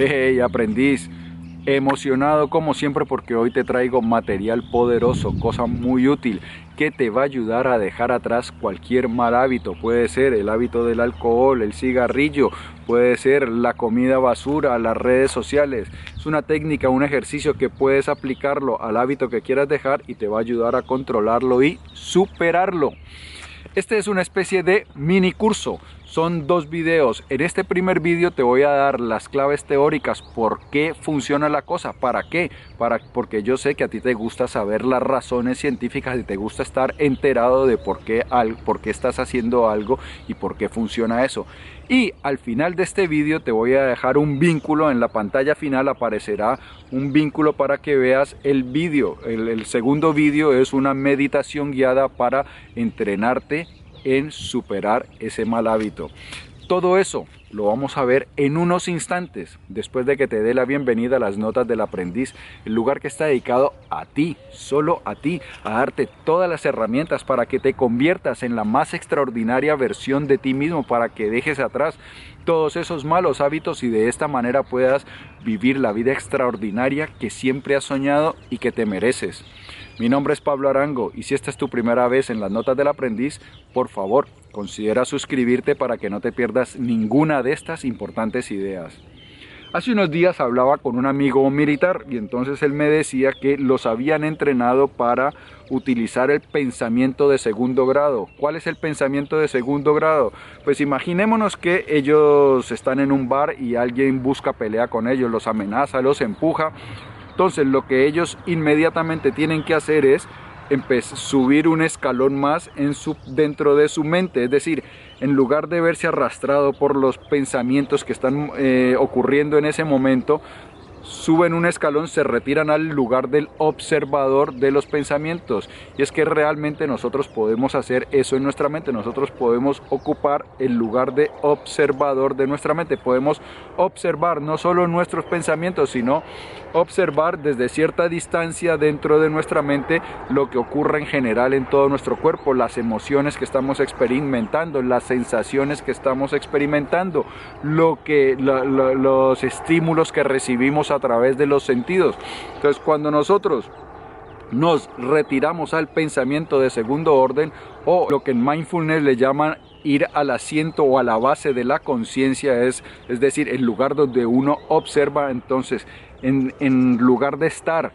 Hey, aprendiz, emocionado como siempre porque hoy te traigo material poderoso, cosa muy útil que te va a ayudar a dejar atrás cualquier mal hábito. Puede ser el hábito del alcohol, el cigarrillo, puede ser la comida basura, las redes sociales. Es una técnica, un ejercicio que puedes aplicarlo al hábito que quieras dejar y te va a ayudar a controlarlo y superarlo. Este es una especie de mini curso. Son dos videos. En este primer video te voy a dar las claves teóricas por qué funciona la cosa, para qué, para porque yo sé que a ti te gusta saber las razones científicas y te gusta estar enterado de por qué, por qué estás haciendo algo y por qué funciona eso. Y al final de este video te voy a dejar un vínculo, en la pantalla final aparecerá un vínculo para que veas el vídeo. El, el segundo vídeo es una meditación guiada para entrenarte en superar ese mal hábito. Todo eso lo vamos a ver en unos instantes, después de que te dé la bienvenida a las notas del aprendiz, el lugar que está dedicado a ti, solo a ti, a darte todas las herramientas para que te conviertas en la más extraordinaria versión de ti mismo, para que dejes atrás todos esos malos hábitos y de esta manera puedas vivir la vida extraordinaria que siempre has soñado y que te mereces. Mi nombre es Pablo Arango y si esta es tu primera vez en las notas del aprendiz, por favor, considera suscribirte para que no te pierdas ninguna de estas importantes ideas. Hace unos días hablaba con un amigo militar y entonces él me decía que los habían entrenado para utilizar el pensamiento de segundo grado. ¿Cuál es el pensamiento de segundo grado? Pues imaginémonos que ellos están en un bar y alguien busca pelea con ellos, los amenaza, los empuja entonces lo que ellos inmediatamente tienen que hacer es subir un escalón más dentro de su mente, es decir, en lugar de verse arrastrado por los pensamientos que están eh, ocurriendo en ese momento, suben un escalón, se retiran al lugar del observador de los pensamientos. Y es que realmente nosotros podemos hacer eso en nuestra mente, nosotros podemos ocupar el lugar de observador de nuestra mente, podemos observar no solo nuestros pensamientos, sino observar desde cierta distancia dentro de nuestra mente lo que ocurre en general en todo nuestro cuerpo, las emociones que estamos experimentando, las sensaciones que estamos experimentando, lo que los estímulos que recibimos a través de los sentidos. Entonces, cuando nosotros nos retiramos al pensamiento de segundo orden o lo que en mindfulness le llaman ir al asiento o a la base de la conciencia, es, es decir, el lugar donde uno observa, entonces, en, en lugar de estar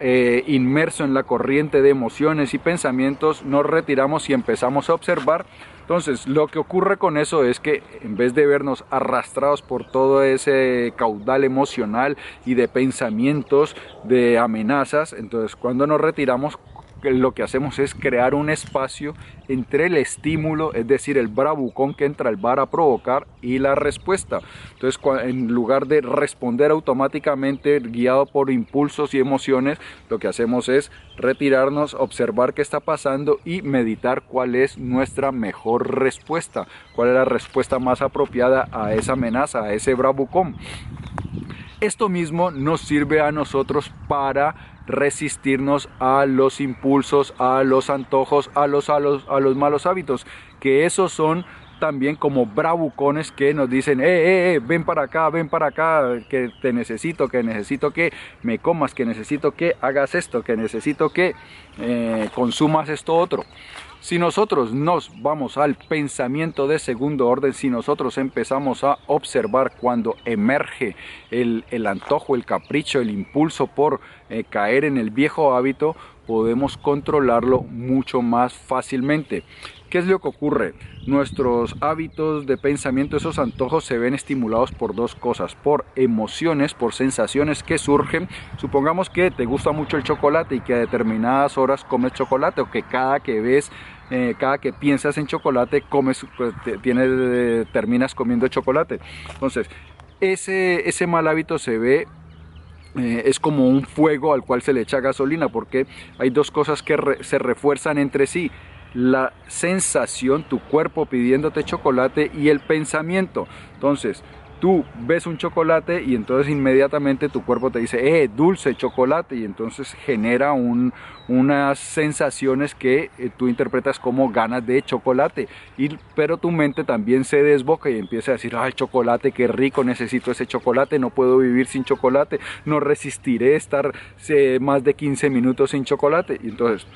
eh, inmerso en la corriente de emociones y pensamientos, nos retiramos y empezamos a observar. Entonces, lo que ocurre con eso es que en vez de vernos arrastrados por todo ese caudal emocional y de pensamientos, de amenazas, entonces cuando nos retiramos lo que hacemos es crear un espacio entre el estímulo, es decir, el bravucón que entra al bar a provocar y la respuesta. Entonces, en lugar de responder automáticamente guiado por impulsos y emociones, lo que hacemos es retirarnos, observar qué está pasando y meditar cuál es nuestra mejor respuesta, cuál es la respuesta más apropiada a esa amenaza, a ese bravucón. Esto mismo nos sirve a nosotros para resistirnos a los impulsos, a los antojos, a los, a los, a los malos hábitos, que esos son también como bravucones que nos dicen, eh, eh, eh, ven para acá, ven para acá, que te necesito, que necesito que me comas, que necesito que hagas esto, que necesito que eh, consumas esto otro. Si nosotros nos vamos al pensamiento de segundo orden, si nosotros empezamos a observar cuando emerge el, antojo, el capricho, el impulso por eh, caer en el viejo hábito, podemos controlarlo mucho más fácilmente. ¿Qué es lo que ocurre? Nuestros hábitos de pensamiento, esos antojos se ven estimulados por dos cosas, por emociones, por sensaciones que surgen. Supongamos que te gusta mucho el chocolate y que a determinadas horas comes chocolate o que cada que ves, eh, cada que piensas en chocolate, comes, pues, tienes, terminas comiendo chocolate. Entonces, ese, ese mal hábito se ve eh, es como un fuego al cual se le echa gasolina porque hay dos cosas que se refuerzan entre sí la sensación, tu cuerpo pidiéndote chocolate y el pensamiento. Entonces, tú ves un chocolate y entonces inmediatamente tu cuerpo te dice, eh, dulce chocolate, y entonces genera un, unas sensaciones que eh, tú interpretas como ganas de chocolate, y, pero tu mente también se desboca y empieza a decir, ay, chocolate, qué rico, necesito ese chocolate, no puedo vivir sin chocolate, no resistiré estar eh, más de 15 minutos sin chocolate, y entonces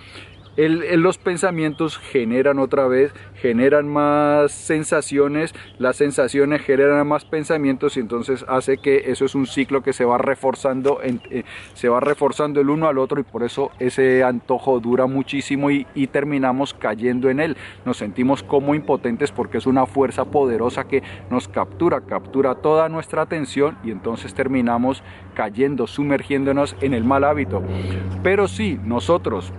los pensamientos generan otra vez, generan más sensaciones, las sensaciones generan más pensamientos y entonces hace que eso es un ciclo que se va reforzando, eh, se va reforzando el uno al otro y por eso ese antojo dura muchísimo y, y terminamos cayendo en él. Nos sentimos como impotentes porque es una fuerza poderosa que nos captura, captura toda nuestra atención y entonces terminamos cayendo, sumergiéndonos en el mal hábito. Pero si nosotros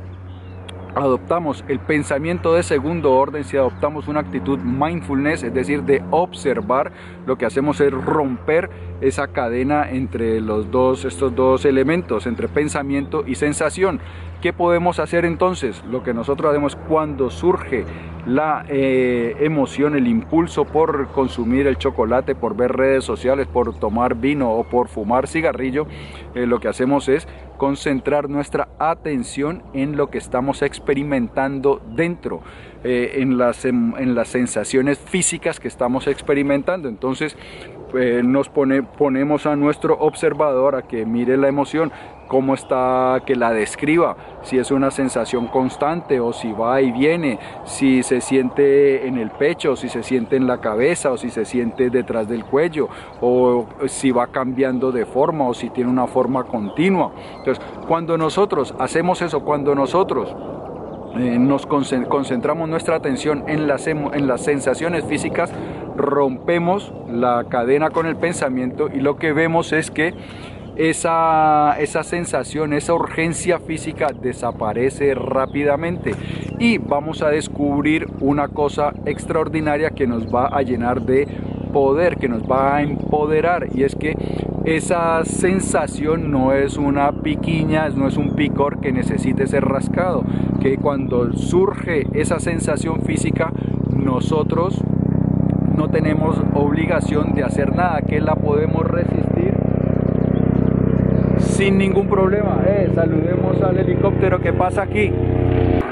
adoptamos el pensamiento de segundo orden, si adoptamos una actitud mindfulness, es decir, de observar, lo que hacemos es romper esa cadena entre los dos, estos dos elementos, entre pensamiento y sensación. ¿Qué podemos hacer entonces? Lo que nosotros hacemos cuando surge la eh, emoción, el impulso por consumir el chocolate, por ver redes sociales, por tomar vino o por fumar cigarrillo, eh, lo que hacemos es concentrar nuestra atención en lo que estamos experimentando dentro, eh, en, las, en, en, las sensaciones físicas que estamos experimentando. Entonces nos pone, ponemos a nuestro observador a que mire la emoción, cómo está, que la describa, si es una sensación constante o si va y viene, si se siente en el pecho, si se siente en la cabeza o si se siente detrás del cuello o si va cambiando de forma o si tiene una forma continua. Entonces, cuando nosotros hacemos eso, cuando nosotros eh, nos concentramos nuestra atención en las, en las sensaciones físicas, rompemos la cadena con el pensamiento y lo que vemos es que esa, esa sensación, esa urgencia física desaparece rápidamente. Y vamos a descubrir una cosa extraordinaria que nos va a llenar de poder, que nos va a empoderar. Y es que esa sensación no es una piquiña, no es un picor que necesite ser rascado, que cuando surge esa sensación física nosotros no tenemos obligación de hacer nada, que la podemos resistir sin ningún problema. Eh, saludemos al helicóptero que pasa aquí.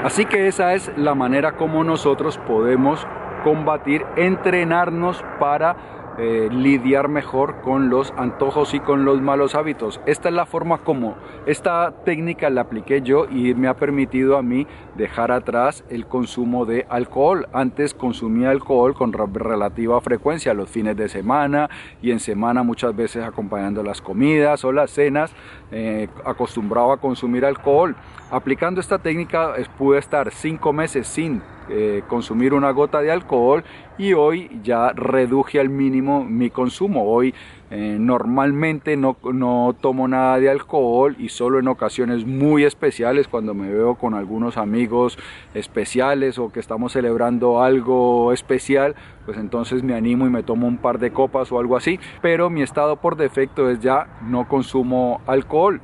Así que esa es la manera como nosotros podemos combatir, entrenarnos para eh, lidiar mejor con los antojos y con los malos hábitos. Esta es la forma como esta técnica la apliqué yo y me ha permitido a mí dejar atrás el consumo de alcohol. Antes consumía alcohol con relativa frecuencia los fines de semana y en semana muchas veces acompañando las comidas o las cenas, eh, acostumbrado a consumir alcohol. Aplicando esta técnica pude estar cinco meses sin eh, consumir una gota de alcohol y hoy ya reduje al mínimo mi consumo. Hoy eh, normalmente no, no, tomo nada de alcohol y solo en ocasiones muy especiales cuando me veo con algunos amigos especiales o que estamos celebrando algo especial, pues entonces me animo y me tomo un par de copas o algo así. Pero mi estado por defecto es ya no consumo alcohol.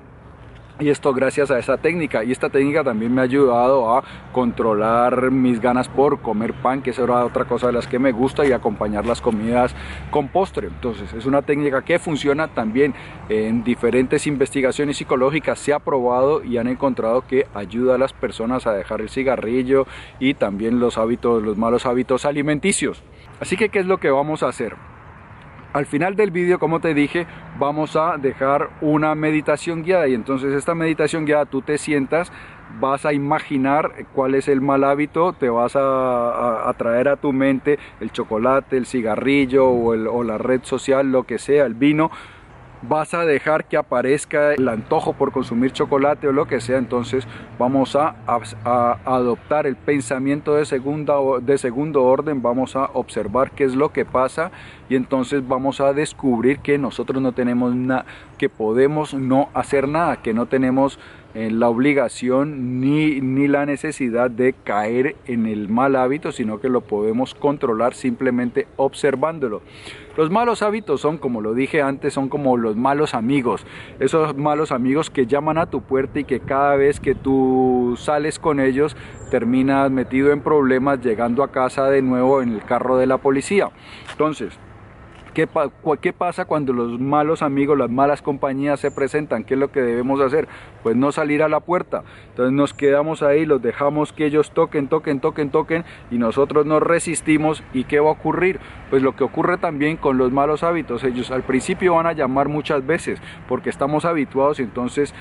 Y esto gracias a esa técnica. Y esta técnica también me ha ayudado a controlar mis ganas por comer pan, que es otra cosa de las que me gusta, y acompañar las comidas con postre. Entonces es una técnica que funciona también en diferentes investigaciones psicológicas. Se ha probado y han encontrado que ayuda a las personas a dejar el cigarrillo y también los hábitos, los malos hábitos alimenticios. Así que, ¿qué es lo que vamos a hacer? Al final del vídeo, como te dije, vamos a dejar una meditación guiada y entonces esta meditación guiada tú te sientas, vas a imaginar cuál es el mal hábito, te vas a, traer a tu mente el chocolate, el cigarrillo o, o la red social, lo que sea, el vino, vas a dejar que aparezca el antojo por consumir chocolate o lo que sea, entonces vamos a, adoptar el pensamiento de, segunda, de segundo orden, vamos a observar qué es lo que pasa y entonces vamos a descubrir que nosotros no tenemos nada, que podemos no hacer nada, que no tenemos la obligación ni, ni la necesidad de caer en el mal hábito, sino que lo podemos controlar simplemente observándolo. Los malos hábitos son, como lo dije antes, son como los malos amigos. Esos malos amigos que llaman a tu puerta y que cada vez que tú sales con ellos terminas metido en problemas llegando a casa de nuevo en el carro de la policía. Entonces, ¿Qué, ¿Qué, pasa cuando los malos amigos, las malas compañías se presentan? ¿Qué es lo que debemos hacer? Pues no salir a la puerta. Entonces nos quedamos ahí, los dejamos que ellos toquen, toquen, toquen, toquen y nosotros nos resistimos. ¿Y qué va a ocurrir? Pues lo que ocurre también con los malos hábitos. Ellos al principio van a llamar muchas veces porque estamos habituados entonces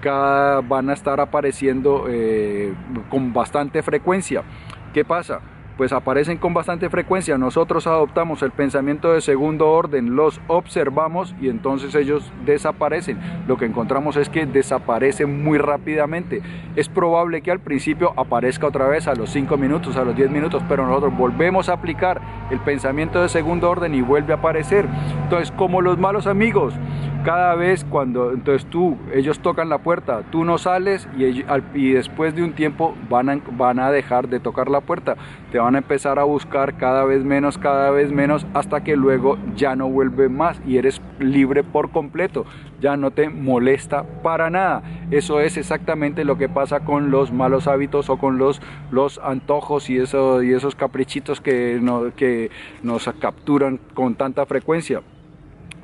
cada, van a estar apareciendo eh, con bastante frecuencia. ¿Qué pasa? Pues aparecen con bastante frecuencia. Nosotros adoptamos el pensamiento de segundo orden, los observamos y entonces ellos desaparecen. Lo que encontramos es que desaparecen muy rápidamente. Es probable que al principio aparezca otra vez a los 5 minutos, a los 10 minutos, pero nosotros volvemos a aplicar el pensamiento de segundo orden y vuelve a aparecer. Entonces, como los malos amigos, cada vez cuando entonces tú ellos tocan la puerta tú no sales y, después de un tiempo van a, van a dejar de tocar la puerta. Te van a empezar a buscar cada vez menos cada vez menos hasta que luego ya no vuelve más y eres libre por completo. Ya no te molesta para nada. Eso es exactamente lo que pasa con los malos hábitos o con los los antojos y y esos caprichitos que, que nos capturan con tanta frecuencia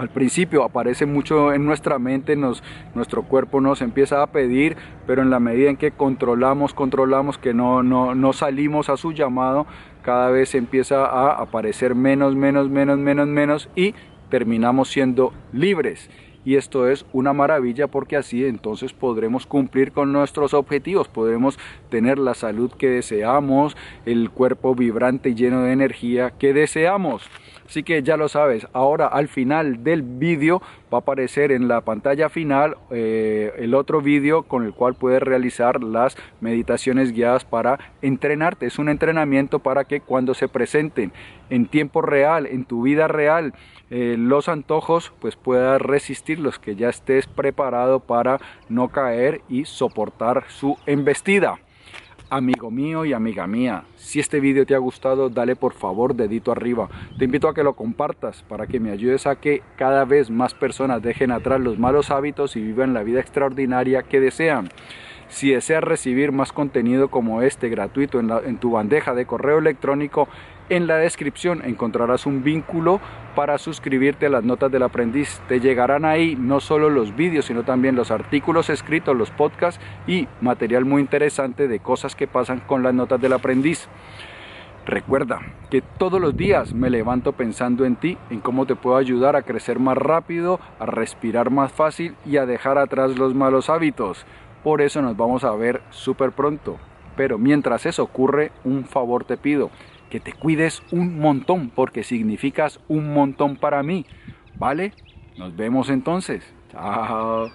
al principio aparece mucho en nuestra mente, nuestro cuerpo nos empieza a pedir, pero en la medida en que controlamos, controlamos que no, no, no salimos a su llamado, cada vez empieza a aparecer menos, menos, menos, menos, menos y terminamos siendo libres. Y esto es una maravilla porque así entonces podremos cumplir con nuestros objetivos, podremos tener la salud que deseamos, el cuerpo vibrante y lleno de energía que deseamos. Así que ya lo sabes, ahora al final del vídeo va a aparecer en la pantalla final eh, el otro vídeo con el cual puedes realizar las meditaciones guiadas para entrenarte. Es un entrenamiento para que cuando se presenten en tiempo real, en tu vida real, eh, los antojos, pues puedas resistirlos, que ya estés preparado para no caer y soportar su embestida. Amigo mío y amiga mía, si este vídeo te ha gustado, dale por favor dedito arriba. Te invito a que lo compartas para que me ayudes a que cada vez más personas dejen atrás los malos hábitos y vivan la vida extraordinaria que desean. Si deseas recibir más contenido como este gratuito en, tu bandeja de correo electrónico, en la descripción encontrarás un vínculo para suscribirte a las notas del aprendiz. Te llegarán ahí no solo los vídeos, sino también los artículos escritos, los podcasts y material muy interesante de cosas que pasan con las notas del aprendiz. Recuerda que todos los días me levanto pensando en ti, en cómo te puedo ayudar a crecer más rápido, a respirar más fácil y a dejar atrás los malos hábitos. Por eso nos vamos a ver súper pronto. Pero mientras eso ocurre, un favor te pido, que te cuides un montón, porque significas un montón para mí. ¿Vale? Nos vemos entonces. Chao.